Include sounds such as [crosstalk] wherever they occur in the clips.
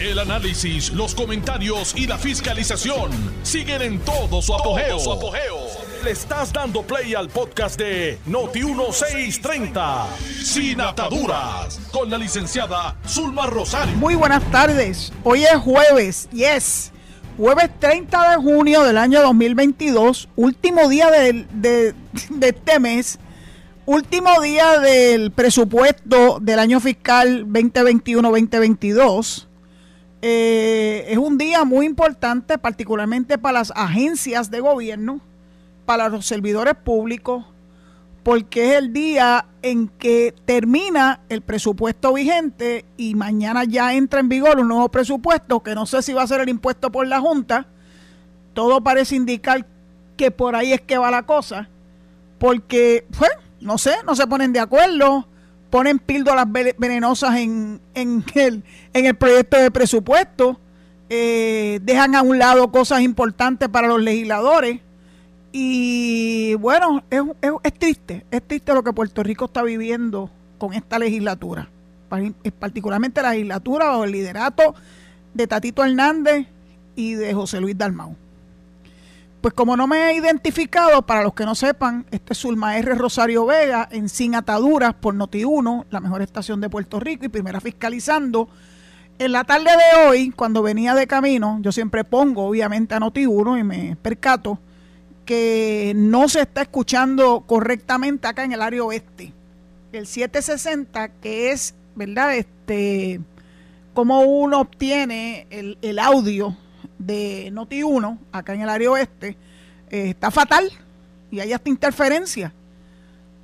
El análisis, los comentarios y la fiscalización siguen en todo su apogeo. Le estás dando play al podcast de Noti1630, Sin Ataduras, con la licenciada Zulma Rosario. Muy buenas tardes. Hoy es jueves, yes. Jueves 30 de junio del año 2022, último día de, de este mes último día del presupuesto del año fiscal 2021-2022. Eh, es un día muy importante, particularmente para las agencias de gobierno, para los servidores públicos, porque es el día en que termina el presupuesto vigente y mañana ya entra en vigor un nuevo presupuesto, que no sé si va a ser el impuesto por la Junta. Todo parece indicar que por ahí es que va la cosa, porque, bueno, no sé, no se ponen de acuerdo, ponen píldoras venenosas en, en, el, en el proyecto de presupuesto, eh, dejan a un lado cosas importantes para los legisladores. Y bueno, es, es, es, triste, es triste lo que Puerto Rico está viviendo con esta legislatura, particularmente la legislatura bajo el liderato de Tatito Hernández y de José Luis Dalmau. Pues como no me he identificado, para los que no sepan, este es Zulma R. Rosario Vega en Sin Ataduras por Noti1, la mejor estación de Puerto Rico y primera fiscalizando. En la tarde de hoy, cuando venía de camino, yo siempre pongo obviamente a Noti1 y me percato que no se está escuchando correctamente acá en el área oeste. El 760, que es, ¿verdad? Este, cómo uno obtiene el, el audio de Noti1, acá en el área oeste, eh, está fatal y hay hasta interferencia.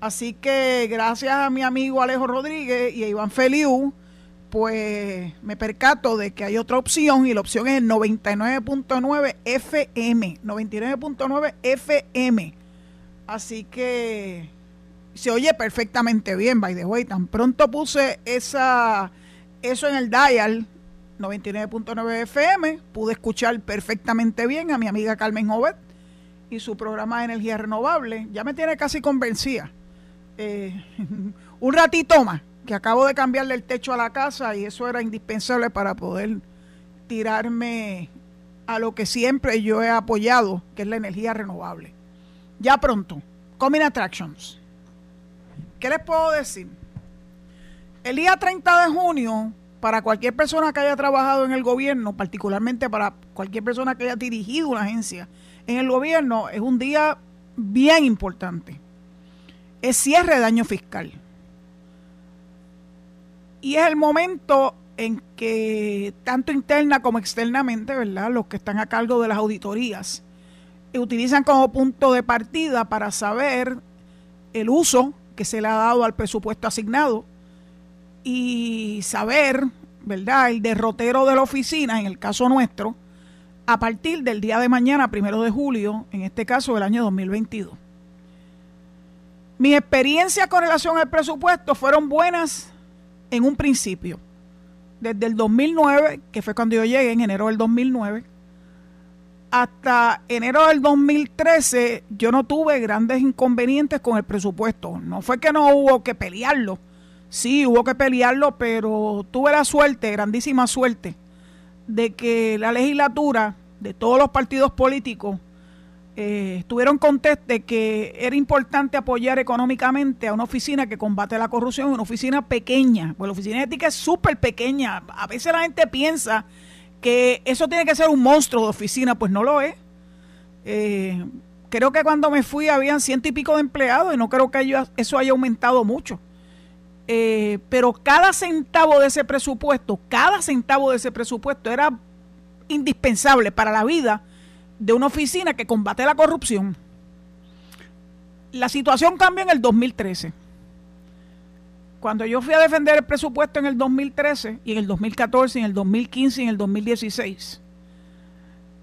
Así que gracias a mi amigo Alejo Rodríguez y a Iván Feliu, pues me percato de que hay otra opción y la opción es el 99.9 FM, 99.9 FM. Así que se oye perfectamente bien, by the way. Tan pronto puse esa, eso en el dial, 99.9 FM, pude escuchar perfectamente bien a mi amiga Carmen Jovet y su programa de energía renovable. Ya me tiene casi convencida. Eh, [laughs] un ratito más, que acabo de cambiarle el techo a la casa y eso era indispensable para poder tirarme a lo que siempre yo he apoyado, que es la energía renovable. Ya pronto, Coming Attractions. ¿Qué les puedo decir? El día 30 de junio para cualquier persona que haya trabajado en el gobierno, particularmente para cualquier persona que haya dirigido una agencia en el gobierno, es un día bien importante. Es cierre de año fiscal. Y es el momento en que tanto interna como externamente, ¿verdad? Los que están a cargo de las auditorías utilizan como punto de partida para saber el uso que se le ha dado al presupuesto asignado y saber, ¿verdad?, el derrotero de la oficina, en el caso nuestro, a partir del día de mañana, primero de julio, en este caso del año 2022. Mis experiencias con relación al presupuesto fueron buenas en un principio. Desde el 2009, que fue cuando yo llegué, en enero del 2009, hasta enero del 2013, yo no tuve grandes inconvenientes con el presupuesto. No fue que no hubo que pelearlo, Sí, hubo que pelearlo, pero tuve la suerte, grandísima suerte, de que la legislatura de todos los partidos políticos eh, estuvieron de que era importante apoyar económicamente a una oficina que combate la corrupción, una oficina pequeña, pues la oficina ética es súper pequeña. A veces la gente piensa que eso tiene que ser un monstruo de oficina, pues no lo es. Eh, creo que cuando me fui habían ciento y pico de empleados y no creo que eso haya aumentado mucho. Eh, pero cada centavo de ese presupuesto, cada centavo de ese presupuesto era indispensable para la vida de una oficina que combate la corrupción. La situación cambia en el 2013. Cuando yo fui a defender el presupuesto en el 2013 y en el 2014 y en el 2015 y en el 2016,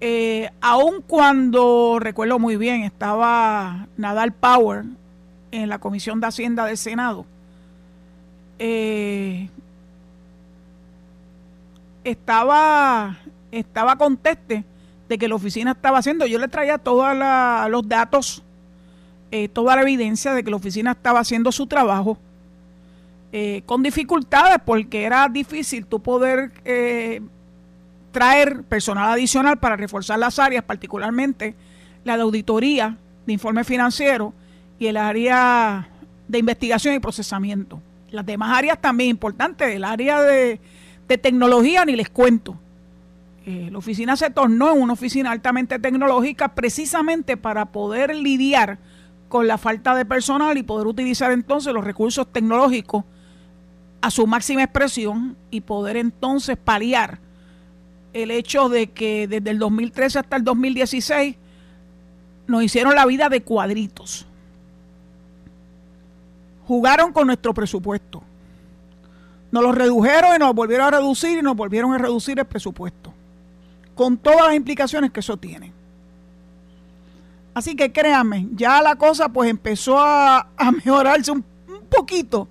eh, aun cuando, recuerdo muy bien, estaba Nadal Power en la Comisión de Hacienda del Senado, eh, estaba, estaba conteste de que la oficina estaba haciendo. Yo le traía todos los datos, eh, toda la evidencia de que la oficina estaba haciendo su trabajo. Eh, con dificultades porque era difícil tú poder traer personal adicional para reforzar las áreas, particularmente la de auditoría, de informe financiero y el área de investigación y procesamiento. Las demás áreas también importantes, el área de, tecnología ni les cuento. Eh, la oficina se tornó en una oficina altamente tecnológica precisamente para poder lidiar con la falta de personal y poder utilizar entonces los recursos tecnológicos a su máxima expresión y poder entonces paliar el hecho de que desde el 2013 hasta el 2016 nos hicieron la vida de cuadritos. Jugaron con nuestro presupuesto. Nos lo redujeron y nos volvieron a reducir y nos volvieron a reducir el presupuesto. Con todas las implicaciones que eso tiene. Así que créanme, ya la cosa pues empezó a, mejorarse un, un poquito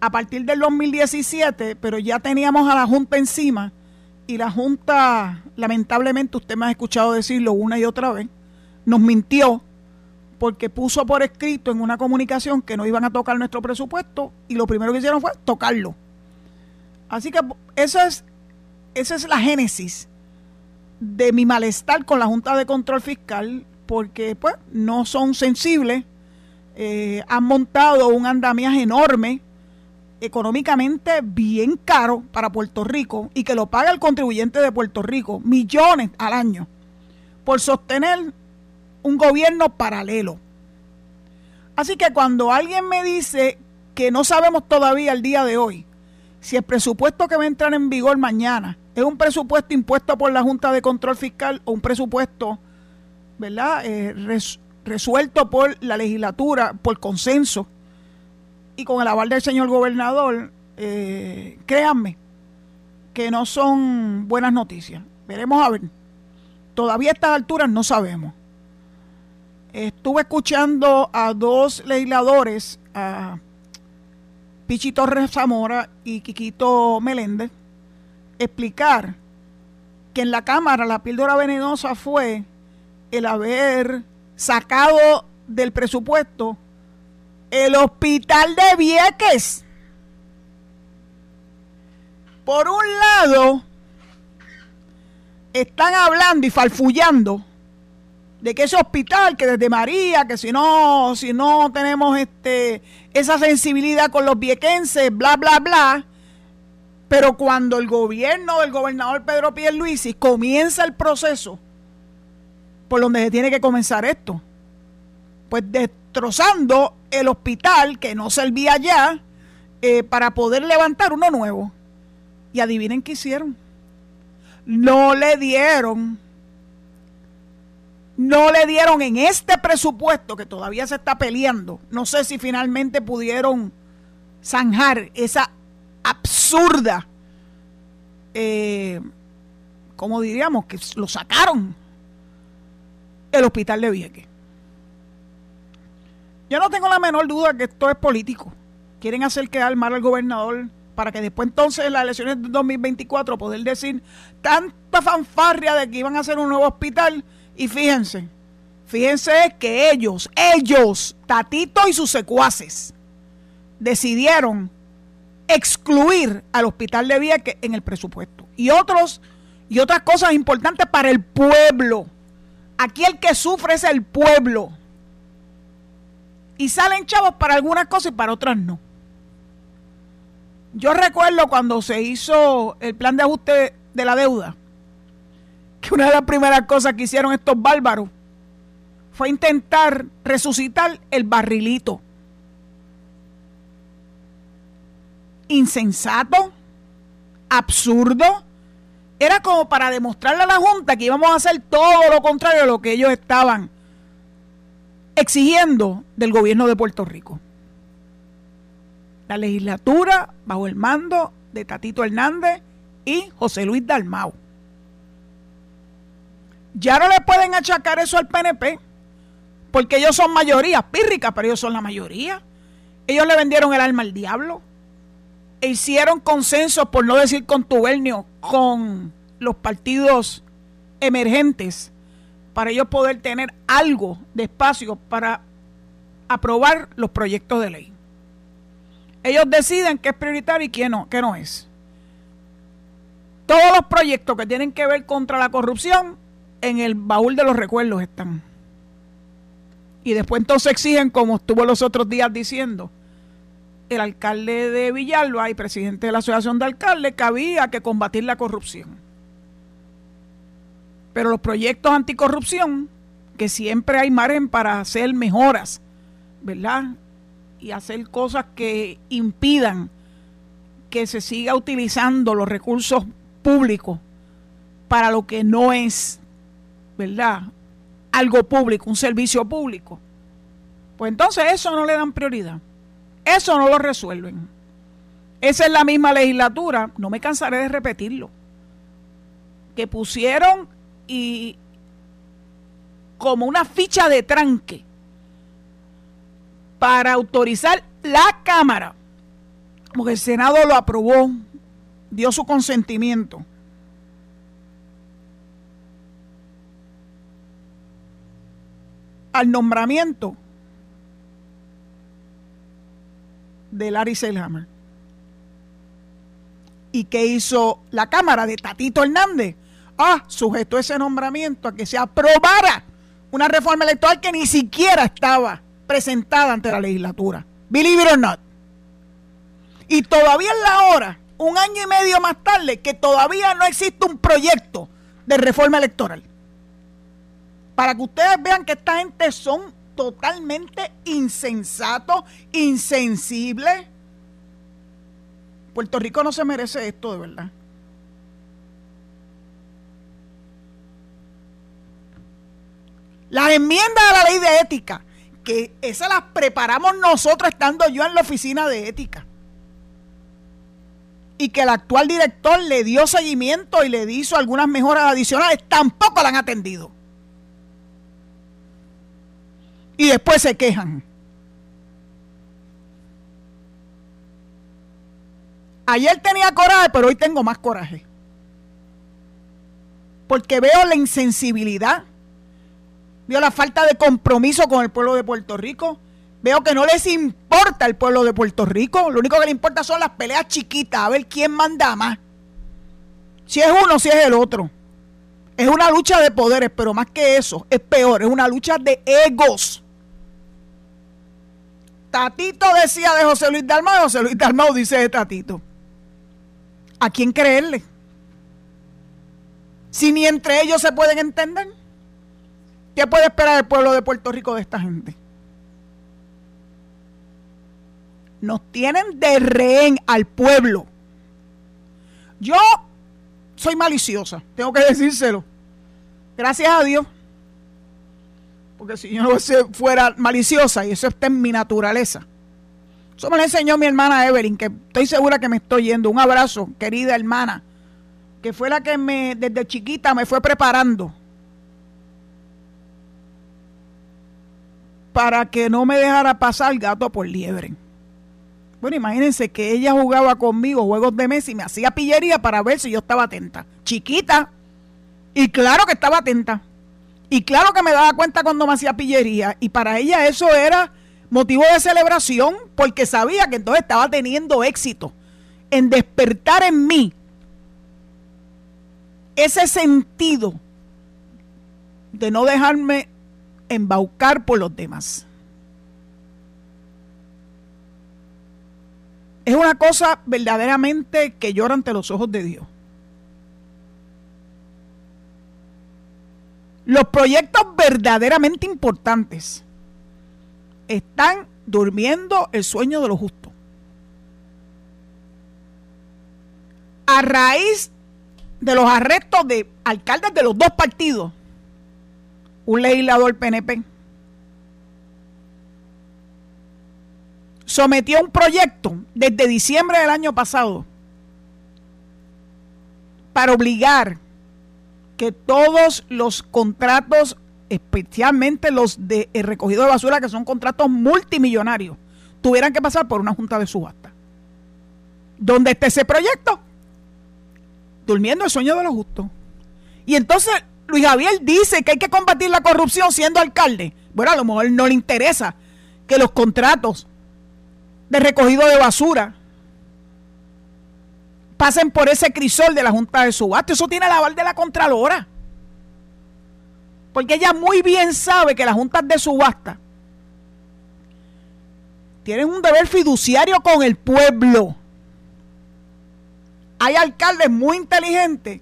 a partir del 2017, pero ya teníamos a la Junta encima y la Junta, lamentablemente, usted me ha escuchado decirlo una y otra vez, nos mintió porque puso por escrito en una comunicación que no iban a tocar nuestro presupuesto y lo primero que hicieron fue tocarlo. Así que esa es, esa es la génesis de mi malestar con la Junta de Control Fiscal porque pues no son sensibles, eh, han montado un andamiaje enorme económicamente bien caro para Puerto Rico y que lo paga el contribuyente de Puerto Rico, millones al año, por sostener un gobierno paralelo. Así que cuando alguien me dice que no sabemos todavía el día de hoy si el presupuesto que va a entrar en vigor mañana es un presupuesto impuesto por la Junta de Control Fiscal o un presupuesto, ¿verdad?, eh, resuelto por la legislatura, por consenso, y con el aval del señor gobernador, eh, créanme que no son buenas noticias. Veremos a ver. Todavía a estas alturas no sabemos. Estuve escuchando a dos legisladores, a Pichi Torres Zamora y Quiquito Meléndez, explicar que en la Cámara la píldora venenosa fue el haber sacado del presupuesto el hospital de Vieques. Por un lado, están hablando y falfullando de que ese hospital, que desde María, que si no, si no tenemos este, esa sensibilidad con los viequenses, bla, bla, bla. Pero cuando el gobierno del gobernador Pedro Pierluisi comienza el proceso por donde se tiene que comenzar esto, pues destrozando el hospital que no servía ya eh, para poder levantar uno nuevo. Y adivinen qué hicieron. No le dieron, no le dieron en este presupuesto que todavía se está peleando. No sé si finalmente pudieron zanjar esa absurda, eh, como diríamos, que lo sacaron el hospital de Vieques. Yo no tengo la menor duda que esto es político. Quieren hacer quedar mal al gobernador para que después entonces en las elecciones de 2024 poder decir tanta fanfarria de que iban a hacer un nuevo hospital y fíjense, fíjense que ellos, ellos, Tatito y sus secuaces, decidieron excluir al hospital de Vieques en el presupuesto. Y otros y otras cosas importantes para el pueblo. Aquí el que sufre es el pueblo y salen chavos para algunas cosas y para otras no. Yo recuerdo cuando se hizo el plan de ajuste de la deuda, que una de las primeras cosas que hicieron estos bárbaros fue intentar resucitar el barrilito. Insensato, absurdo. Era como para demostrarle a la Junta que íbamos a hacer todo lo contrario de lo que ellos estaban exigiendo del gobierno de Puerto Rico. La legislatura bajo el mando de Tatito Hernández y José Luis Dalmau. Ya no le pueden achacar eso al PNP, porque ellos son mayoría, pírrica, pero ellos son la mayoría. Ellos le vendieron el alma al diablo. E hicieron consenso, por no decir contubernio, con los partidos emergentes para ellos poder tener algo de espacio para aprobar los proyectos de ley. Ellos deciden qué es prioritario y qué no, qué no es. todos los proyectos que tienen que ver contra la corrupción en el baúl de los recuerdos están. Y después entonces exigen, como estuvo los otros días diciendo, el alcalde de Villalba y presidente de la Asociación de Alcaldes, que había que combatir la corrupción. Pero los proyectos anticorrupción, que siempre hay margen para hacer mejoras, ¿verdad? Y hacer cosas que impidan que se siga utilizando los recursos públicos para lo que no es, ¿verdad? Algo público, un servicio público. Pues entonces eso no le dan prioridad. Eso no lo resuelven. Esa es la misma legislatura, no me cansaré de repetirlo, que pusieron y como una ficha de tranque para autorizar la Cámara, porque el Senado lo aprobó, dio su consentimiento. Al nombramiento de Larry Selhammer. ¿Y qué hizo la Cámara de Tatito Hernández? Ah, sujetó ese nombramiento a que se aprobara una reforma electoral que ni siquiera estaba presentada ante la legislatura. Believe it or not. Y todavía es la hora, un año y medio más tarde, que todavía no existe un proyecto de reforma electoral. Para que ustedes vean que esta gente son totalmente insensato, insensible. Puerto Rico no se merece esto, de verdad. Las enmiendas a la ley de ética, que esas las preparamos nosotros estando yo en la oficina de ética. Y que el actual director le dio seguimiento y le hizo algunas mejoras adicionales, tampoco la han atendido. Y después se quejan. Ayer tenía coraje, pero hoy tengo más coraje. Porque veo la insensibilidad, veo la falta de compromiso con el pueblo de Puerto Rico, veo que no les importa el pueblo de Puerto Rico, lo único que les importa son las peleas chiquitas, a ver quién manda más. Si es uno, si es el otro. Es una lucha de poderes, pero más que eso, es peor, es una lucha de egos. Tatito decía de José Luis Dalmau, José Luis Dalmau dice de Tatito. ¿A quién creerle? Si ni entre ellos se pueden entender, ¿qué puede esperar el pueblo de Puerto Rico de esta gente? Nos tienen de rehén al pueblo. Yo soy maliciosa, tengo que decírselo. Gracias a Dios porque si yo fuera maliciosa, y eso está en mi naturaleza. Eso me lo enseñó mi hermana Evelyn, que estoy segura que me estoy yendo. Un abrazo, querida hermana, que fue la que me, desde chiquita me fue preparando para que no me dejara pasar gato por liebre. Bueno, imagínense que ella jugaba conmigo juegos de mesa y me hacía pillería para ver si yo estaba atenta. Chiquita. Y claro que estaba atenta. Y claro que me daba cuenta cuando me hacía pillería. Y para ella eso era motivo de celebración porque sabía que entonces estaba teniendo éxito en despertar en mí ese sentido de no dejarme embaucar por los demás. Es una cosa verdaderamente que llora ante los ojos de Dios. Los proyectos verdaderamente importantes están durmiendo el sueño de los justos. A raíz de los arrestos de alcaldes de los dos partidos, un legislador PNP sometió un proyecto desde diciembre del año pasado para obligar que todos los contratos, especialmente los de recogido de basura, que son contratos multimillonarios, tuvieran que pasar por una junta de subasta. ¿Dónde está ese proyecto? Durmiendo el sueño de los justos. Y entonces Luis Javier dice que hay que combatir la corrupción siendo alcalde. Bueno, a lo mejor no le interesa que los contratos de recogido de basura pasen por ese crisol de la Junta de Subasta. Eso tiene el aval de la Contralora. Porque ella muy bien sabe que las juntas de subasta tienen un deber fiduciario con el pueblo. Hay alcaldes muy inteligentes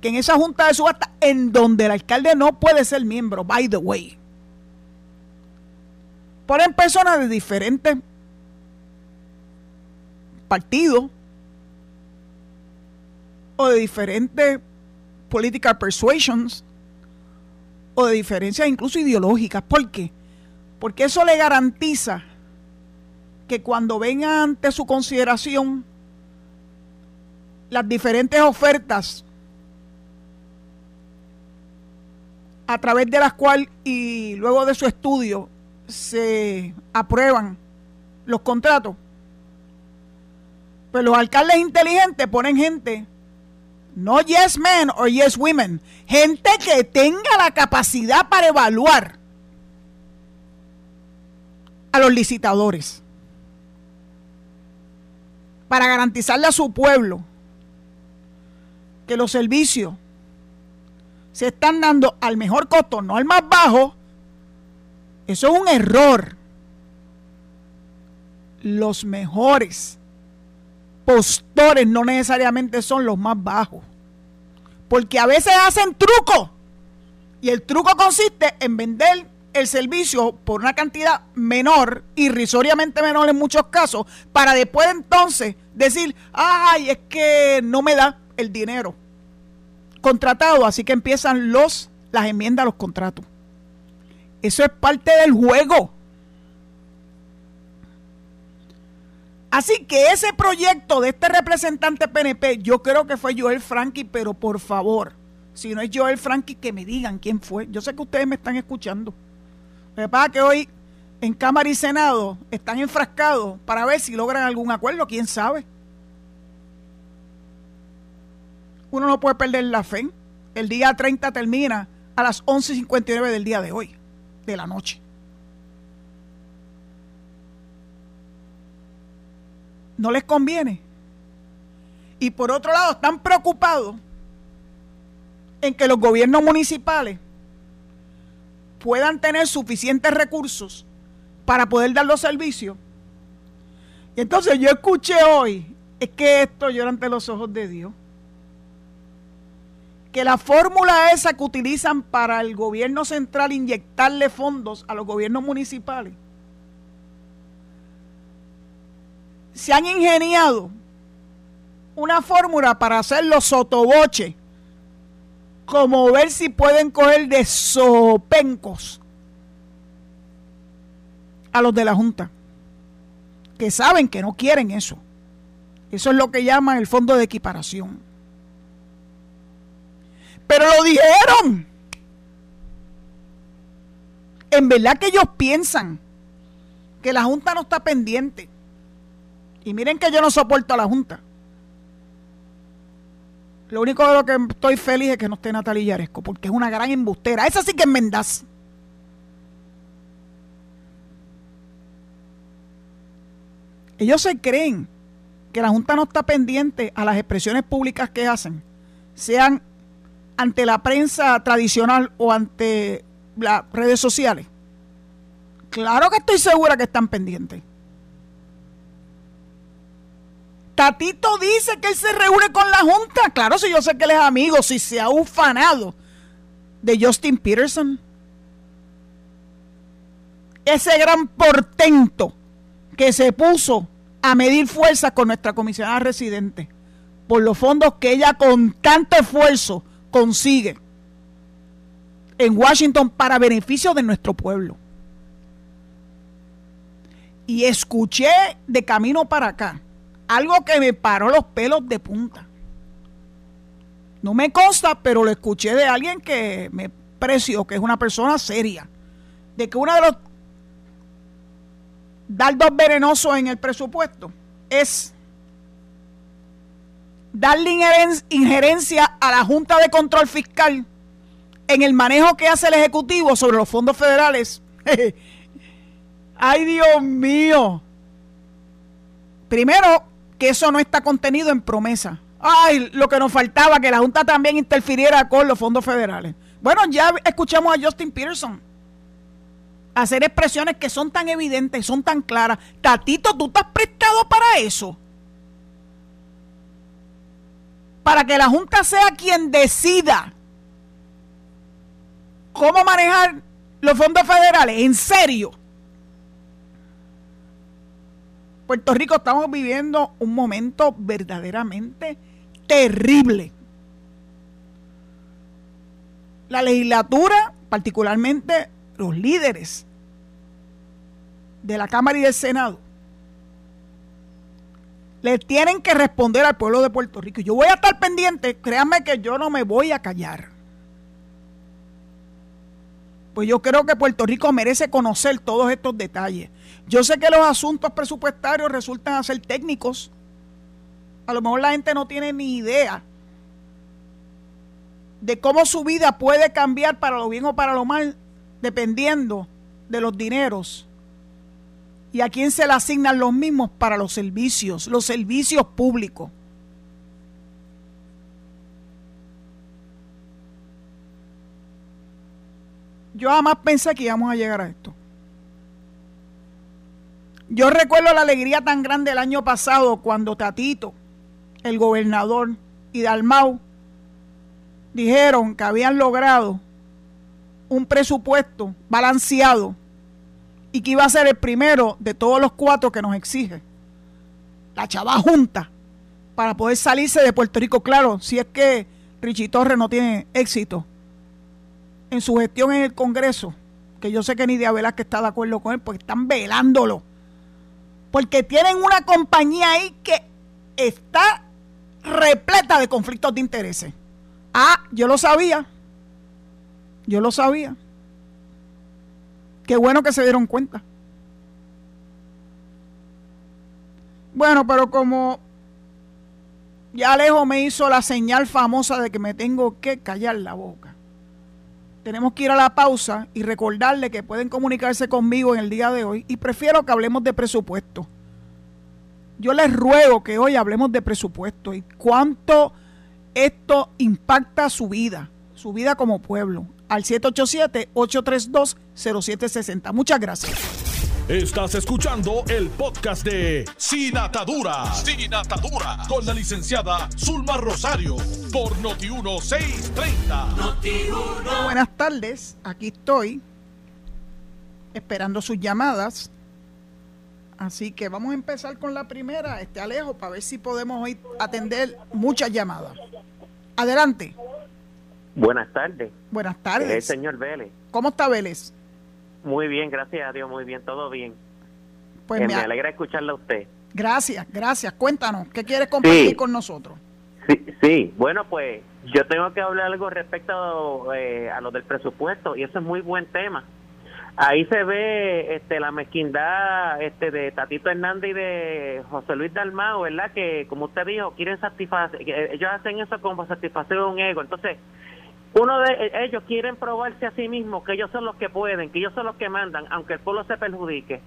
que en esa junta de subasta, en donde el alcalde no puede ser miembro, by the way, ponen personas de diferentes partidos o de diferentes political persuasions o de diferencias incluso ideológicas. ¿Por qué? Porque eso le garantiza que cuando venga ante su consideración las diferentes ofertas a través de las cuales y luego de su estudio se aprueban los contratos, pues los alcaldes inteligentes ponen gente no yes men o yes women. Gente que tenga la capacidad para evaluar a los licitadores. Para garantizarle a su pueblo que los servicios se están dando al mejor costo, no al más bajo. Eso es un error. Los mejores postores no necesariamente son los más bajos. Porque a veces hacen truco. Y el truco consiste en vender el servicio por una cantidad menor, irrisoriamente menor en muchos casos, para después entonces decir, ay, es que no me da el dinero contratado, así que empiezan los las enmiendas a los contratos. Eso es parte del juego. Así que ese proyecto de este representante PNP, yo creo que fue Joel Frankie, pero por favor, si no es Joel Frankie, que me digan quién fue. Yo sé que ustedes me están escuchando. Lo que pasa que hoy en Cámara y Senado están enfrascados para ver si logran algún acuerdo, quién sabe. Uno no puede perder la fe. El día 30 termina a las 11.59 del día de hoy, de la noche. No les conviene. Y por otro lado, están preocupados en que los gobiernos municipales puedan tener suficientes recursos para poder dar los servicios. Y entonces yo escuché hoy, es que esto llora ante los ojos de Dios, que la fórmula esa que utilizan para el gobierno central inyectarle fondos a los gobiernos municipales se han ingeniado una fórmula para hacer los sotoboches, como ver si pueden coger de sopencos a los de la Junta, que saben que no quieren eso. Eso es lo que llaman el fondo de equiparación. Pero lo dijeron. En verdad que ellos piensan que la Junta no está pendiente y miren que yo no soporto a la Junta. Lo único de lo que estoy feliz es que no esté Natalia Yaresco, porque es una gran embustera. Esa sí que es mendaz. Ellos se creen que la Junta no está pendiente a las expresiones públicas que hacen, sean ante la prensa tradicional o ante las redes sociales. Claro que estoy segura que están pendientes. Tatito dice que él se reúne con la Junta. Claro, si yo sé que él es amigo, si se ha ufanado de Justin Peterson. Ese gran portento que se puso a medir fuerzas con nuestra comisionada residente por los fondos que ella con tanto esfuerzo consigue en Washington para beneficio de nuestro pueblo. Y escuché de camino para acá algo que me paró los pelos de punta. No me consta, pero lo escuché de alguien que me precio, que es una persona seria, de que uno de los dardos venenosos en el presupuesto es darle injerencia a la Junta de Control Fiscal en el manejo que hace el Ejecutivo sobre los fondos federales. [laughs] Ay, Dios mío. Primero, que eso no está contenido en promesa. Ay, lo que nos faltaba, que la Junta también interfiriera con los fondos federales. Bueno, ya escuchamos a Justin Peterson hacer expresiones que son tan evidentes, son tan claras. Tatito, tú estás prestado para eso. Para que la Junta sea quien decida cómo manejar los fondos federales. En serio. Puerto Rico estamos viviendo un momento verdaderamente terrible. La legislatura, particularmente los líderes de la Cámara y del Senado, le tienen que responder al pueblo de Puerto Rico. Yo voy a estar pendiente, créanme que yo no me voy a callar. Pues yo creo que Puerto Rico merece conocer todos estos detalles. Yo sé que los asuntos presupuestarios resultan ser técnicos. A lo mejor la gente no tiene ni idea de cómo su vida puede cambiar para lo bien o para lo mal, dependiendo de los dineros y a quién se le asignan los mismos para los servicios, los servicios públicos. Yo jamás pensé que íbamos a llegar a esto. Yo recuerdo la alegría tan grande el año pasado cuando Tatito, el gobernador y Dalmau dijeron que habían logrado un presupuesto balanceado y que iba a ser el primero de todos los cuatro que nos exige la chava junta para poder salirse de Puerto Rico. Claro, si es que Richie Torres no tiene éxito en su gestión en el Congreso, que yo sé que Nidia que está de acuerdo con él, porque están velándolo porque tienen una compañía ahí que está repleta de conflictos de intereses. Ah, yo lo sabía. Yo lo sabía. Qué bueno que se dieron cuenta. Bueno, pero como ya Alejo me hizo la señal famosa de que me tengo que callar la boca. Tenemos que ir a la pausa y recordarle que pueden comunicarse conmigo en el día de hoy y prefiero que hablemos de presupuesto. Yo les ruego que hoy hablemos de presupuesto y cuánto esto impacta su vida, su vida como pueblo. Al 787-832-0760. Muchas gracias. Estás escuchando el podcast de Sin Atadura. Sin Atadura. Con la licenciada Zulma Rosario. Por Noti1630. Buenas tardes. Aquí estoy. Esperando sus llamadas. Así que vamos a empezar con la primera, este Alejo, para ver si podemos hoy atender muchas llamadas. Adelante. Buenas tardes. Buenas tardes. El señor Vélez. ¿Cómo está Vélez? Muy bien, gracias a Dios, muy bien, todo bien. Pues eh, me, alegra escucharla a usted. Gracias, gracias. Cuéntanos, ¿qué quieres compartir con nosotros? Sí, sí, bueno, pues yo tengo que hablar algo respecto eh, a lo del presupuesto y eso es muy buen tema. Ahí se ve este, la mezquindad este, de Tatito Hernández y de José Luis Dalmao, ¿verdad? Que, como usted dijo, quieren satisfacer, ellos hacen eso como satisfacer un ego. Entonces, uno de ellos quieren probarse a sí mismos que ellos son los que pueden, que ellos son los que mandan, aunque el pueblo se perjudique.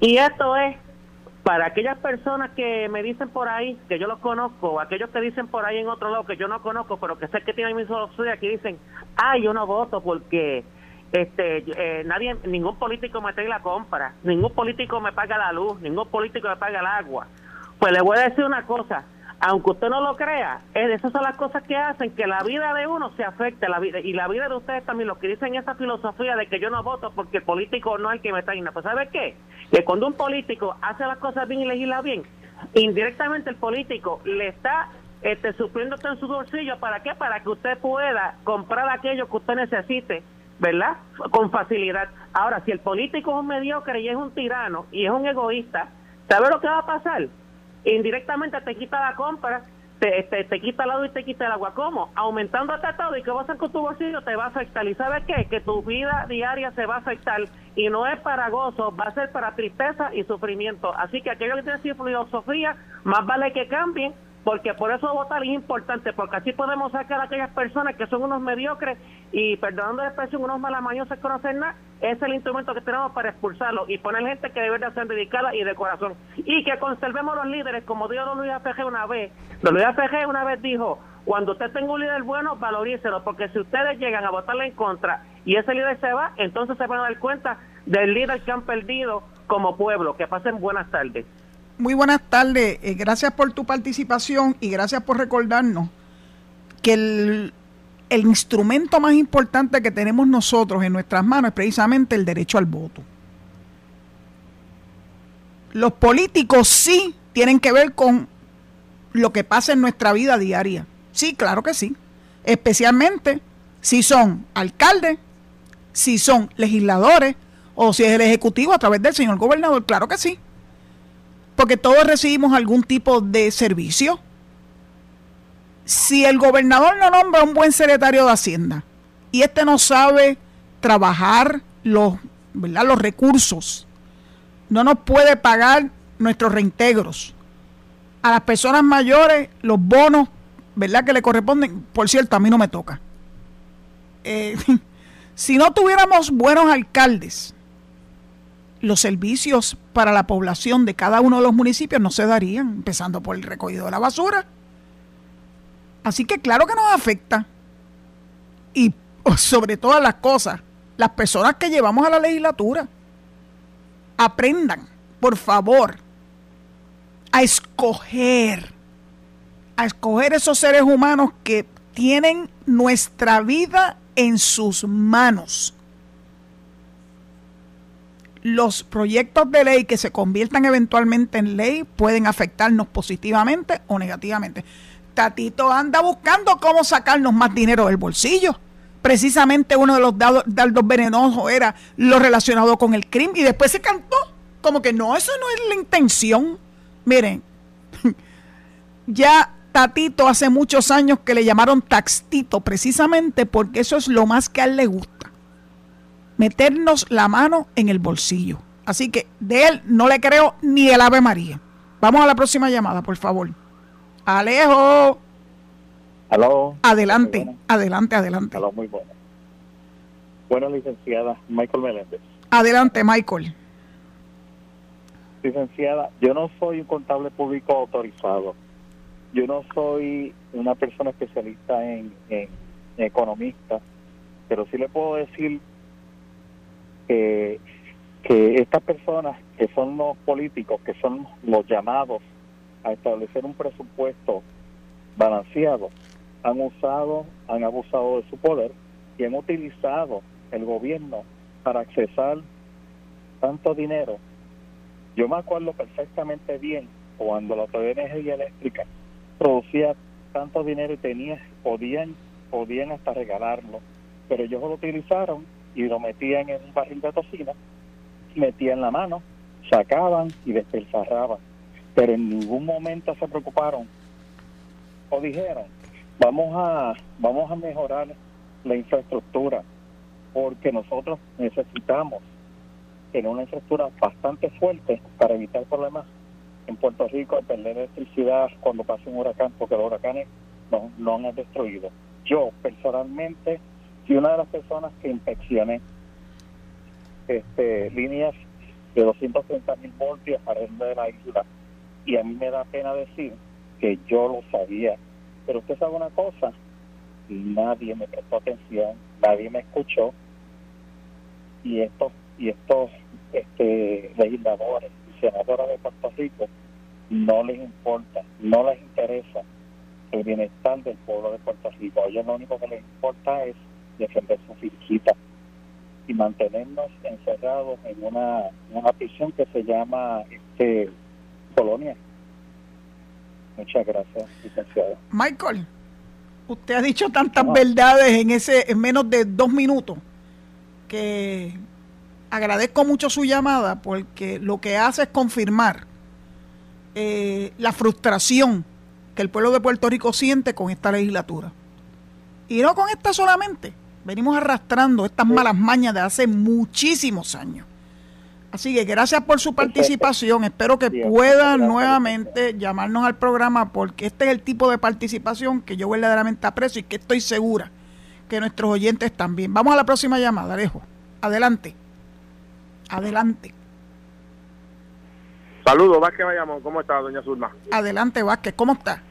Y esto es para aquellas personas que me dicen por ahí, que yo los conozco, aquellos que dicen por ahí en otro lado que yo no conozco, pero que sé que tienen mi solución, que dicen, ay, yo no voto porque este eh, nadie ningún político me trae la compra ningún político me paga la luz ningún político me paga el agua pues le voy a decir una cosa aunque usted no lo crea esas son las cosas que hacen que la vida de uno se afecte la vida y la vida de ustedes también los que dicen esa filosofía de que yo no voto porque el político no es el que me trae pues sabe qué que cuando un político hace las cosas bien y legisla bien indirectamente el político le está este, sufriendo en su bolsillo para qué para que usted pueda comprar aquello que usted necesite ¿verdad? Con facilidad. Ahora, si el político es un mediocre y es un tirano y es un egoísta, ¿sabe lo que va a pasar? Indirectamente te quita la compra, te, te, quita el agua y te quita el agua. ¿Cómo? Aumentando hasta todo y qué va a hacer con tu bolsillo te va a afectar. ¿Y sabes qué? Que tu vida diaria se va a afectar y no es para gozo, va a ser para tristeza y sufrimiento. Así que aquellos que tienen filosofía, más vale que cambien porque por eso votar es importante, porque así podemos sacar a aquellas personas que son unos mediocres y, perdonando la expresión, unos malamañosos que no hacen nada, es el instrumento que tenemos para expulsarlos y poner gente que debe de ser dedicada y de corazón. Y que conservemos los líderes, como dijo Don Luis APG una vez. Don Luis APG una vez dijo, cuando usted tenga un líder bueno, valorícelo, porque si ustedes llegan a votarle en contra y ese líder se va, entonces se van a dar cuenta del líder que han perdido como pueblo. Que pasen buenas tardes. Muy buenas tardes. Eh, gracias por tu participación y gracias por recordarnos que el, el instrumento más importante que tenemos nosotros en nuestras manos es precisamente el derecho al voto. Los políticos sí tienen que ver con lo que pasa en nuestra vida diaria. Sí, claro que sí. Especialmente si son alcaldes, si son legisladores o si es el Ejecutivo a través del señor gobernador. Claro que sí porque todos recibimos algún tipo de servicio. Si el gobernador no nombra un buen secretario de Hacienda y este no sabe trabajar los, los recursos, no nos puede pagar nuestros reintegros. A las personas mayores, los bonos, ¿verdad? Que le corresponden, por cierto, a mí no me toca. Eh, [laughs] si no tuviéramos buenos alcaldes, los servicios para la población de cada uno de los municipios no se darían, empezando por el recogido de la basura. Así que claro que nos afecta. Y [laughs] sobre todas las cosas, las personas que llevamos a la legislatura, aprendan, por favor, a escoger, a escoger esos seres humanos que tienen nuestra vida en sus manos los proyectos de ley que se conviertan eventualmente en ley pueden afectarnos positivamente o negativamente. Tatito anda buscando cómo sacarnos más dinero del bolsillo. Precisamente uno de los dardos venenosos era lo relacionado con el crimen y después se cantó como que no, eso no es la intención. Miren, [laughs] ya Tatito hace muchos años que le llamaron taxtito precisamente porque eso es lo más que a él le gusta meternos la mano en el bolsillo. Así que de él no le creo ni el Ave María. Vamos a la próxima llamada, por favor. Alejo. Aló. Adelante, adelante, adelante. Aló, muy bueno. Bueno, licenciada Michael Meléndez. Adelante, Michael. Licenciada, yo no soy un contable público autorizado. Yo no soy una persona especialista en, en economista, pero sí le puedo decir que, que estas personas que son los políticos, que son los llamados a establecer un presupuesto balanceado, han usado, han abusado de su poder y han utilizado el gobierno para accesar tanto dinero. Yo me acuerdo perfectamente bien cuando la Autoridad de Energía Eléctrica producía tanto dinero y tenía, podían, podían hasta regalarlo, pero ellos lo utilizaron y lo metían en un barril de tocina, metían la mano, sacaban y despilfarraban. Pero en ningún momento se preocuparon o dijeron, vamos a, vamos a mejorar la infraestructura, porque nosotros necesitamos tener una infraestructura bastante fuerte para evitar problemas en Puerto Rico de perder electricidad cuando pase un huracán, porque los huracanes no, no han destruido. Yo personalmente y una de las personas que inspeccioné este, líneas de 230 mil voltios alrededor de la isla. Y a mí me da pena decir que yo lo sabía. Pero usted sabe una cosa, nadie me prestó atención, nadie me escuchó. Y estos, y estos este, legisladores y senadores de Puerto Rico no les importa, no les interesa el bienestar del pueblo de Puerto Rico. Ellos lo único que les importa es defender su finquita y mantenernos encerrados en una, una prisión que se llama este Colonia. Muchas gracias, licenciado. Michael, usted ha dicho tantas verdades en ese en menos de dos minutos que agradezco mucho su llamada porque lo que hace es confirmar eh, la frustración que el pueblo de Puerto Rico siente con esta legislatura. Y no con esta solamente, venimos arrastrando estas malas mañas de hace muchísimos años. Así que gracias por su participación. Espero que puedan nuevamente llamarnos al programa porque este es el tipo de participación que yo verdaderamente aprecio y que estoy segura que nuestros oyentes también. Vamos a la próxima llamada, Alejo. Adelante. Adelante. Saludos, Vázquez Bayamón. ¿Cómo está, doña Zulma? Adelante, Vázquez. ¿Cómo está?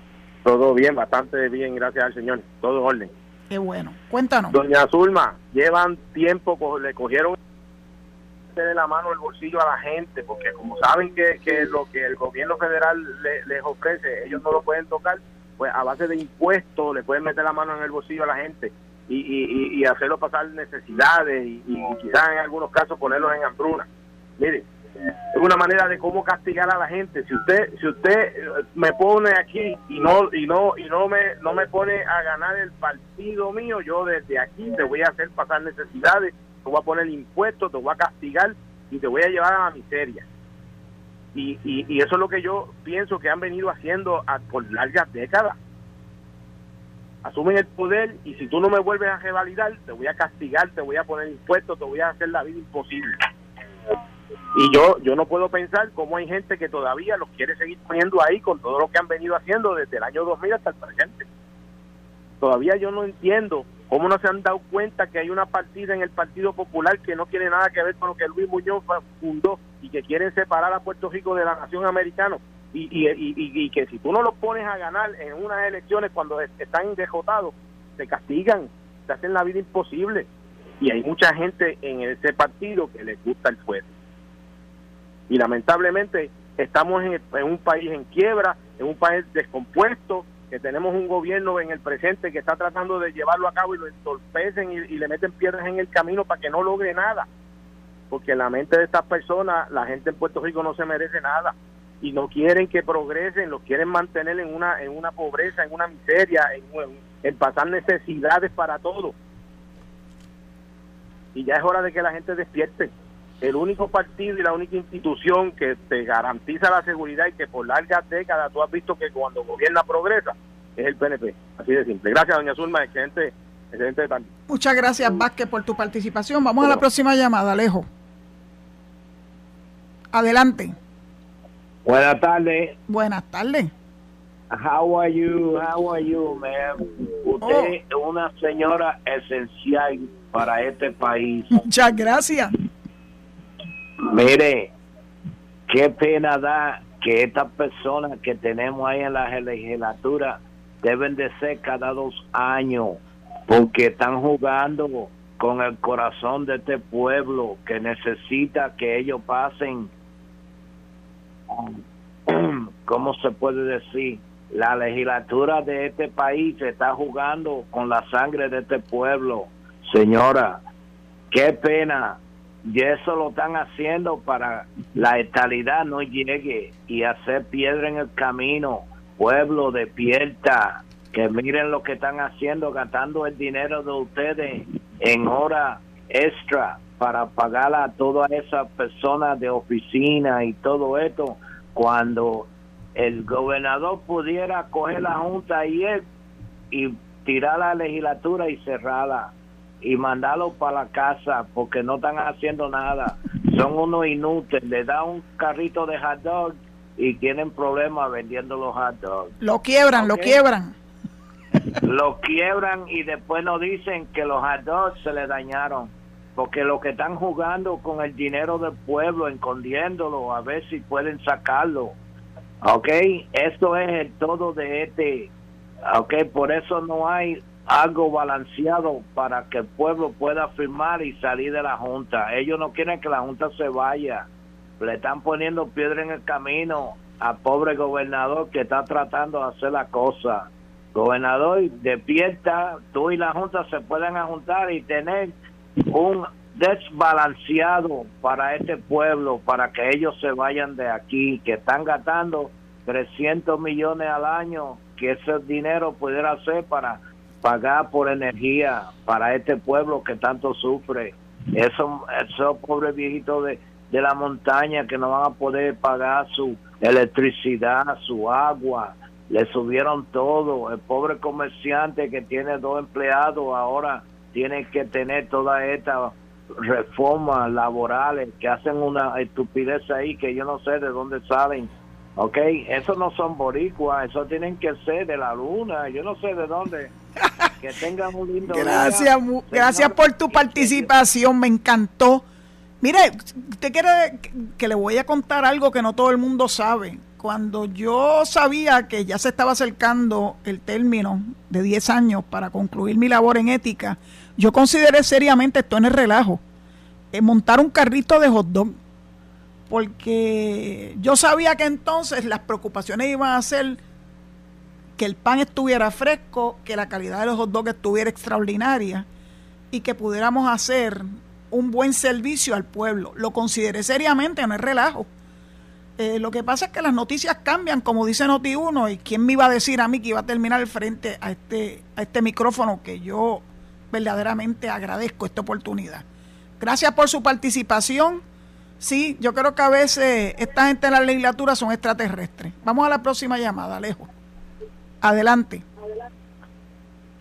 Todo bien, bastante bien, gracias al Señor. Todo en orden. Qué bueno. Cuéntanos. Doña Zulma, llevan tiempo, le cogieron de la mano el bolsillo a la gente, porque como saben que, que lo que el gobierno federal les ofrece, ellos no lo pueden tocar, pues a base de impuestos le pueden meter la mano en el bolsillo a la gente y, y, y hacerlo pasar necesidades y, y quizás en algunos casos ponerlos en hambruna. Mire, es una manera de cómo castigar a la gente. Si usted si usted eh, me pone aquí y no y no y no me no me pone a ganar el partido mío, yo desde aquí te voy a hacer pasar necesidades, te voy a poner impuestos, te voy a castigar y te voy a llevar a la miseria. Y, y, eso es lo que yo pienso que han venido haciendo por largas décadas. Asumen el poder y si tú no me vuelves a revalidar, te voy a castigar, te voy a poner impuestos, te voy a hacer la vida imposible. Y yo yo no puedo pensar cómo hay gente que todavía los quiere seguir poniendo ahí con todo lo que han venido haciendo desde el año 2000 hasta el presente. Todavía yo no entiendo cómo no se han dado cuenta que hay una partida en el Partido Popular que no tiene nada que ver con lo que Luis Muñoz fundó y que quieren separar a Puerto Rico de la nación americana. Y, y, y, que si tú no los pones a ganar en unas elecciones cuando están dejotados, te castigan, te hacen la vida imposible. Y hay mucha gente en ese partido que les gusta el fuego y lamentablemente estamos en, un país en quiebra, en un país descompuesto, que tenemos un gobierno en el presente que está tratando de llevarlo a cabo y lo entorpecen y, le meten piedras en el camino para que no logre nada. Porque en la mente de estas personas, la gente en Puerto Rico no se merece nada y no quieren que progresen, los quieren mantener en una en una pobreza, en una miseria, en, pasar necesidades para todo. Y ya es hora de que la gente despierte el único partido y la única institución que te garantiza la seguridad y que por largas décadas tú has visto que cuando gobierna progresa es el PNP. Así de simple. Gracias, doña Zulma. Excelente, excelente tarde. Muchas gracias, Vázquez, por tu participación. Vamos a la próxima llamada, Alejo. Adelante. Buenas tardes. Buenas tardes. How are you? How are you, ma'am? Usted oh. es una señora esencial para este país. Muchas gracias. Mire, qué pena da que estas personas que tenemos ahí en la legislatura deben de ser cada dos años porque están jugando con el corazón de este pueblo que necesita que ellos pasen, [clears throat] ¿cómo se puede decir? La legislatura de este país está jugando con la sangre de este pueblo. Señora, qué pena y eso lo están haciendo para la estalidad no llegue y hacer piedra en el camino. Pueblo, despierta, que miren lo que están haciendo, gastando el dinero de ustedes en hora extra para pagar a todas esas personas de oficina y todo esto, cuando el gobernador pudiera coger la junta ayer y tirar la legislatura y cerrarla y mandarlo para la casa porque no están haciendo nada. Son unos inútiles. Le da un carrito de hot dog y tienen problemas vendiendo los hot dogs. Lo quiebran, lo quiebran. Lo quiebran y después nos dicen que los hot dogs se le dañaron. Porque lo que están jugando con el dinero del pueblo, escondiéndolo, a ver si pueden sacarlo. ¿Ok? Esto es el todo de este. ¿Ok? Por eso no hay algo balanceado para que el pueblo pueda firmar y salir de la Junta. Ellos no quieren que la Junta se vaya. Le están poniendo piedra en el camino al pobre gobernador que está tratando de hacer la cosa. Gobernador, despierta, tú y la Junta se pueden juntar y tener un desbalanceado para este pueblo, para que ellos se vayan de aquí, que están gastando 300 millones al año, que ese dinero pudiera ser para pagar por energía para este pueblo que tanto sufre. Esos, esos pobres viejitos de, de la montaña que no van a poder pagar su electricidad, su agua, le subieron todo. El pobre comerciante que tiene dos empleados ahora tiene que tener toda esta reformas laborales que hacen una estupidez ahí que yo no sé de dónde salen. ¿Ok? Esos no son boricuas, eso tienen que ser de la luna, yo no sé de dónde. Que tengan un lindo Gracias, gracias por tu participación, me encantó. Mire, usted quiere que le voy a contar algo que no todo el mundo sabe. Cuando yo sabía que ya se estaba acercando el término de 10 años para concluir mi labor en ética, yo consideré seriamente esto en el relajo, en montar un carrito de hot dog, porque yo sabía que entonces las preocupaciones iban a ser que el pan estuviera fresco, que la calidad de los hot dogs estuviera extraordinaria y que pudiéramos hacer un buen servicio al pueblo. Lo consideré seriamente, no es relajo. Eh, lo que pasa es que las noticias cambian, como dice Noti1, y quién me iba a decir a mí que iba a terminar frente a este, a este micrófono que yo verdaderamente agradezco esta oportunidad. Gracias por su participación. Sí, yo creo que a veces esta gente en la legislatura son extraterrestres. Vamos a la próxima llamada, Alejo. Adelante.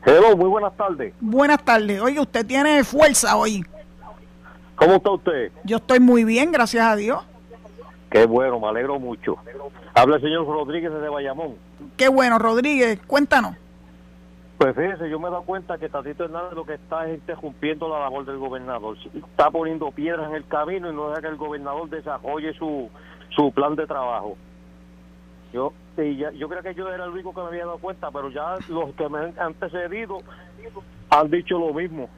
Hello, muy buenas tardes. Buenas tardes. Oye, usted tiene fuerza hoy. ¿Cómo está usted? Yo estoy muy bien, gracias a Dios. Qué bueno, me alegro mucho. Habla el señor Rodríguez de Bayamón. Qué bueno, Rodríguez, cuéntanos. Pues fíjese, yo me he dado cuenta que Tatito Hernández lo que está es interrumpiendo la labor del gobernador. Está poniendo piedras en el camino y no deja que el gobernador desarrolle su, su plan de trabajo. Yo, yo creo que yo era el único que me había dado cuenta, pero ya los que me han antecedido han dicho lo mismo.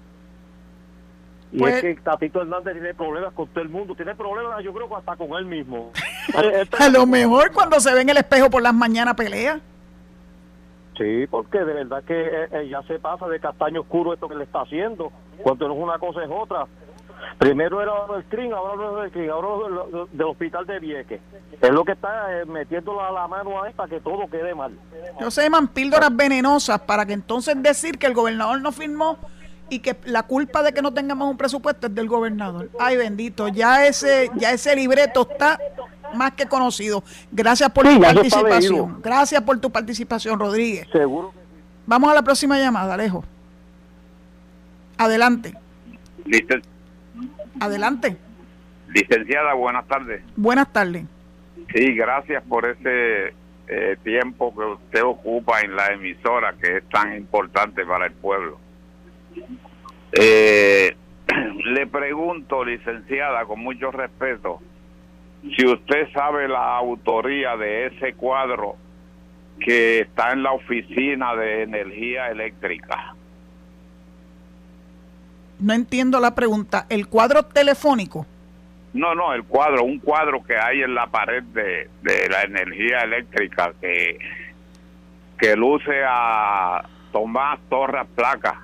Y es pues- que Tatito Hernández tiene problemas con todo el mundo, tiene problemas yo creo que hasta con él mismo. [laughs] a lo mejor cuando se ve en el espejo por las mañanas pelea. Sí, porque de verdad que eh, eh, ya se pasa de castaño oscuro esto que le está haciendo, cuando no es una cosa es otra. Primero era el CRIN, ahora no es el CRIN, ahora del hospital de Vieques. Es lo que está eh, metiendo la, la, mano ahí para que todo quede mal. Yo se llaman píldoras venenosas para que entonces decir que el gobernador no firmó y que la culpa de que no tengamos un presupuesto es del gobernador. Ay, bendito, ya ese, ya ese libreto está más que conocido. Gracias por tu participación. Gracias por tu participación, Rodríguez. Seguro. Vamos a la próxima llamada, Alejo. Adelante. Adelante. Licenciada, buenas tardes. Buenas tardes. Sí, gracias por ese eh, tiempo que usted ocupa en la emisora que es tan importante para el pueblo. Eh, [clears throat] le pregunto, licenciada, con mucho respeto, si usted sabe la autoría de ese cuadro que está en la oficina de energía eléctrica. No entiendo la pregunta. ¿El cuadro telefónico? No, no, el cuadro, un cuadro que hay en la pared de, de la energía eléctrica que, que luce a Tomás Torres Placa.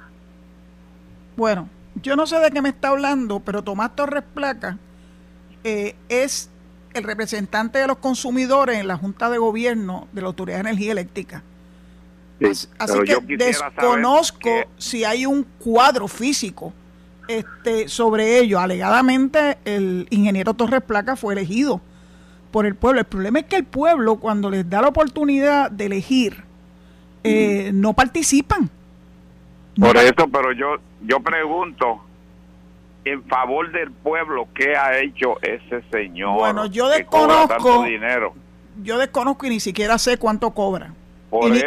Bueno, yo no sé de qué me está hablando, pero Tomás Torres Placa eh, es el representante de los consumidores en la Junta de Gobierno de la Autoridad de Energía Eléctrica. así que desconozco si hay un cuadro físico este, sobre ello. Alegadamente el ingeniero Torres Placa fue elegido por el pueblo. El problema es que el pueblo, cuando les da la oportunidad de elegir, eh, no participan. Por eso, pero yo, yo pregunto, en favor del pueblo, ¿qué ha hecho ese señor? Bueno, yo desconozco. Dinero? Yo desconozco y ni siquiera sé cuánto cobra.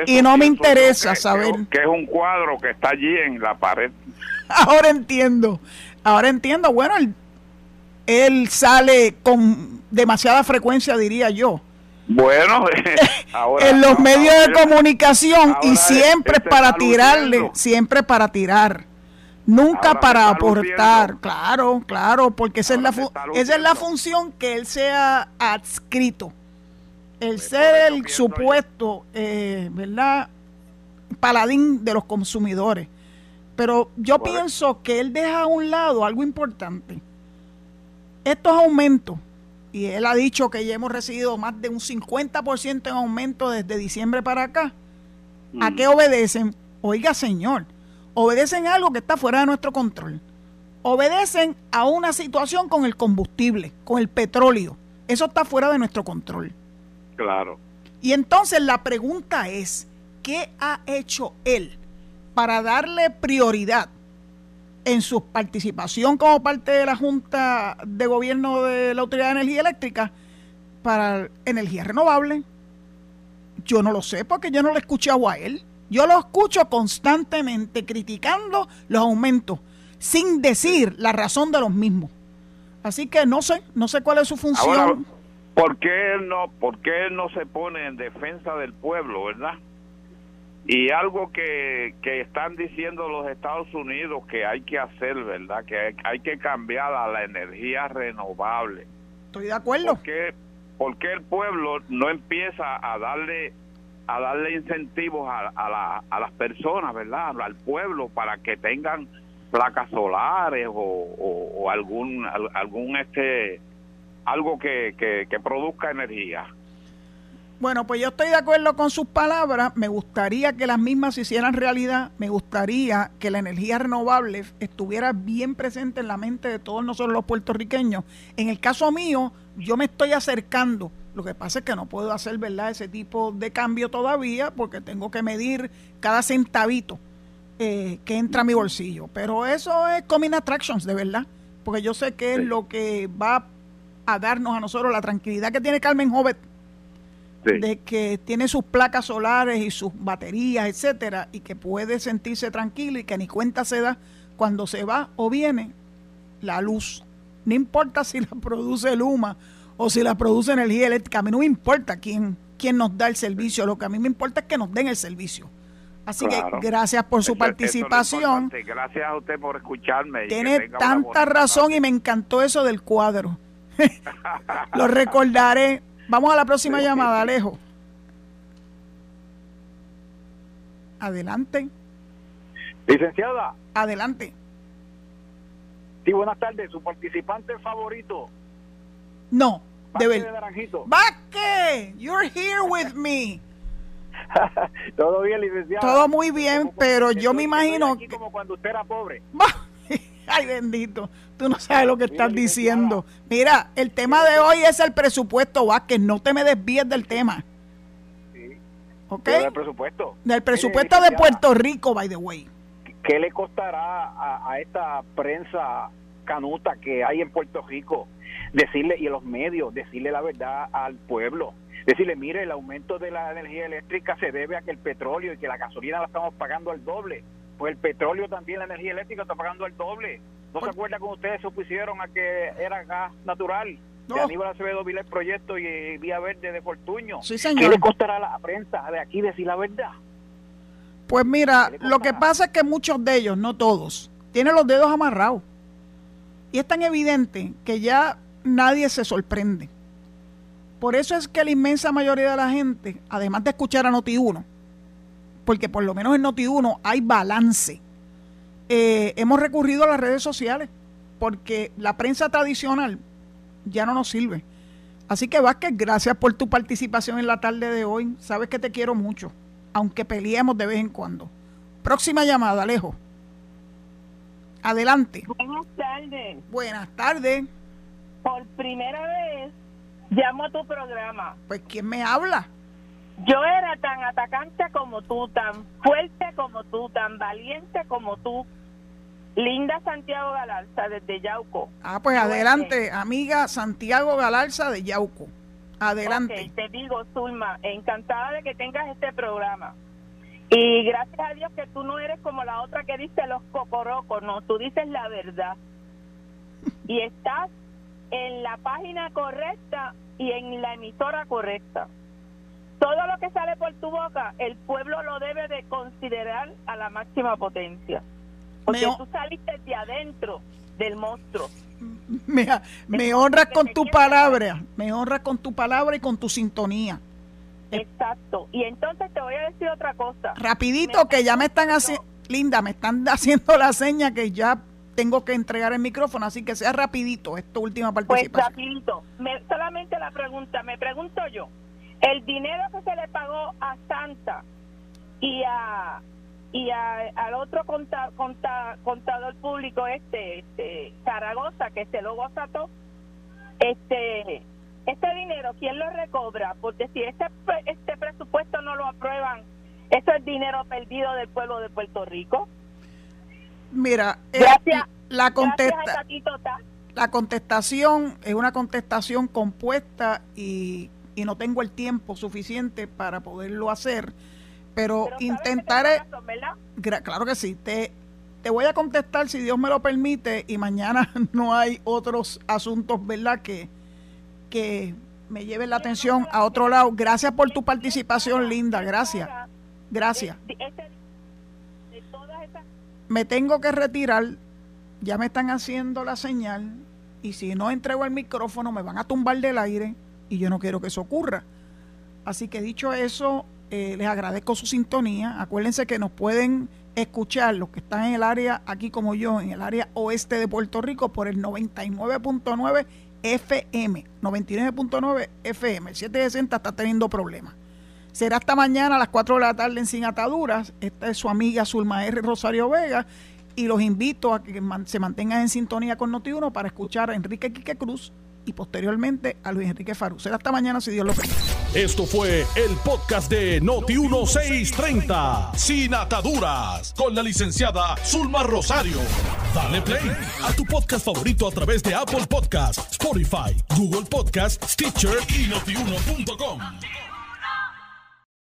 y, no me interesa saber. Que, es un cuadro que está allí en la pared. [laughs] Ahora entiendo. Ahora entiendo. Bueno, él, sale con demasiada frecuencia, diría yo. Bueno, [laughs] [laughs] ahora, en los medios de comunicación y siempre para tirarle, siempre para tirar Nunca para aportar, claro, claro, porque esa es, la esa es la función que él sea adscrito. El ser el supuesto, eh, ¿verdad? Paladín de los consumidores. Pero yo pienso que él deja a un lado algo importante. Estos aumentos, y él ha dicho que ya hemos recibido más de un 50% en aumento desde diciembre para acá. ¿A mm. qué obedecen? Oiga, señor, obedecen a algo que está fuera de nuestro control. Obedecen a una situación con el combustible, con el petróleo. Eso está fuera de nuestro control. Claro. Y entonces la pregunta es, ¿qué ha hecho él para darle prioridad en su participación como parte de la Junta de Gobierno de la Autoridad de Energía Eléctrica para energía renovable. Yo no lo sé porque yo no lo he escuchado a él. Yo lo escucho constantemente criticando los aumentos sin decir la razón de los mismos. Así que no sé, no sé cuál es su función. Ahora, ¿por qué no, por qué él no se pone en defensa del pueblo, verdad? Y algo que, que están diciendo los Estados Unidos que hay que hacer, ¿verdad? Que hay, hay que cambiar a la energía renovable. Estoy de acuerdo. ¿Por qué, por qué el pueblo no empieza a darle a darle incentivos a, a, la- a las personas, ¿verdad? Al pueblo para que tengan placas solares o, o- o algún al- algún este algo que, que, que produzca energía. Bueno, pues yo estoy de acuerdo con sus palabras. Me gustaría que las mismas se hicieran realidad. Me gustaría que la energía renovable estuviera bien presente en la mente de todos nosotros los puertorriqueños. En el caso mío, yo me estoy acercando. Lo que pasa es que no puedo hacer, ¿verdad?, ese tipo de cambio todavía porque tengo que medir cada centavito eh, que entra a mi bolsillo. Pero eso es coming attractions, de verdad. Porque yo sé que es lo que va a darnos a nosotros la tranquilidad que tiene Carmen Jovet de que tiene sus placas solares y sus baterías, etcétera, y que puede sentirse tranquilo y que ni cuenta se da cuando se va o viene la luz. No importa si la produce Luma o si la produce energía eléctrica, a mí no me importa quién, quién nos da el servicio, lo que a mí me importa es que nos den el servicio. Así Claro. que gracias por su Eso- participación. Gracias a usted por escucharme. Tiene tanta razón y me encantó eso del cuadro. [laughs] Lo recordaré. Vamos a la próxima llamada, Alejo. Adelante, Licenciada, adelante. sí, buenas tardes. Su participante favorito, No, de Vázquez ver. Naranjito. Vázquez, you're here with me. [laughs] Todo bien, licenciada. Todo muy bien, Como- pero yo me imagino aquí que... como cuando usted era pobre. [laughs] Ay, bendito. Tú no sabes lo que estás Mira, diciendo. Mira, el tema de hoy es el presupuesto, Vázquez. No te me desvíes del tema. Sí. ¿Ok? Del presupuesto. Del presupuesto de Puerto Rico, by the way. ¿Qué le costará a, a esta prensa canuta que hay en Puerto Rico decirle y a los medios decirle la verdad al pueblo? Decirle, mire, el aumento de la energía eléctrica se debe a que el petróleo y que la gasolina la estamos pagando al doble. Pues el petróleo también, la energía eléctrica está pagando al doble. ¿No se acuerda cuando ustedes se opusieron a que era gas natural? No. De Aníbal Acevedo Vila el proyecto y Vía Verde de Fortuño. Sí, ¿Qué señor. le costará a la prensa de aquí decir la verdad? Pues mira, ¿Qué lo que pasa es que muchos de ellos, no todos, tienen los dedos amarrados. Y es tan evidente que ya nadie se sorprende. Por eso es que la inmensa mayoría de la gente, además de escuchar a Noti1, porque por lo menos en Noti1 hay balance, eh, hemos recurrido a las redes sociales, porque la prensa tradicional ya no nos sirve. Así que Vázquez, gracias por tu participación en la tarde de hoy. Sabes que te quiero mucho, aunque peleemos de vez en cuando. Próxima llamada, Alejo. Adelante. Buenas tardes. Buenas tardes. Por primera vez llamo a tu programa. Pues, ¿quién me habla? Yo era tan atacante como tú, tan fuerte como tú, tan valiente como tú. Linda Santiago Galarza, desde Yauco. Ah, pues adelante, amiga Santiago Galarza de Yauco. Adelante. Te digo, Zulma, encantada de que tengas este programa. Y gracias a Dios que tú no eres como la otra que dice los cocorocos, no, tú dices la verdad. [laughs] Y estás en la página correcta y en la emisora correcta. Todo lo que sale por tu boca, el pueblo lo debe de considerar a la máxima potencia. Porque Me tú saliste de adentro del monstruo. Me, me honras con tu palabra, me honras con tu palabra y con tu sintonía. Exacto. Y entonces te voy a decir otra cosa. Rapidito, que ya me están haciendo, Linda, me están [laughs] haciendo la seña que ya tengo que entregar el micrófono, así que sea rapidito esta última Pues participación. rapidito, me, solamente la pregunta, me pregunto yo, el dinero que se le pagó a Santa y a y a- al otro conta- conta- contador público este, este Zaragoza que se lo goza todo, este este dinero quién lo recobra porque si este este presupuesto no lo aprueban eso es dinero perdido del pueblo de Puerto Rico mira, eh, Gracias. la, Gracias contesta, a Tatito Ta. la contestación es una contestación compuesta y, y no tengo el tiempo suficiente para poderlo hacer, pero, Pero sabes que intentaré, claro que sí, te, te voy a contestar si Dios me lo permite y mañana [laughs] no hay otros asuntos, ¿verdad? Que, que me lleven la atención a otro lado. Gracias por tu participación, Linda, gracias, gracias. De- este- todas esas me tengo que retirar, ya me están haciendo la señal y si no entrego el micrófono me van a tumbar del aire y yo no quiero que eso ocurra. Así que dicho eso, eh, les agradezco su sintonía. Acuérdense que nos pueden escuchar los que están en el área, aquí como yo, en el área oeste de Puerto Rico por el 99.9 FM. 99.9 FM. El 760 está teniendo problemas. Será hasta mañana a las 4 de la tarde en Sin Ataduras. Esta es su amiga Zulma R. Rosario Vega. Y los invito a que se mantengan en sintonía con Noti1 para escuchar a Enrique Quique Cruz y posteriormente a Luis Enrique Farú. Será hasta mañana si Dios lo permite. Esto fue el podcast de Noti 1630, sin ataduras, con la licenciada Zulma Rosario. Dale play a tu podcast favorito a través de Apple Podcasts, Spotify, Google Podcasts, Stitcher y notiuno.com.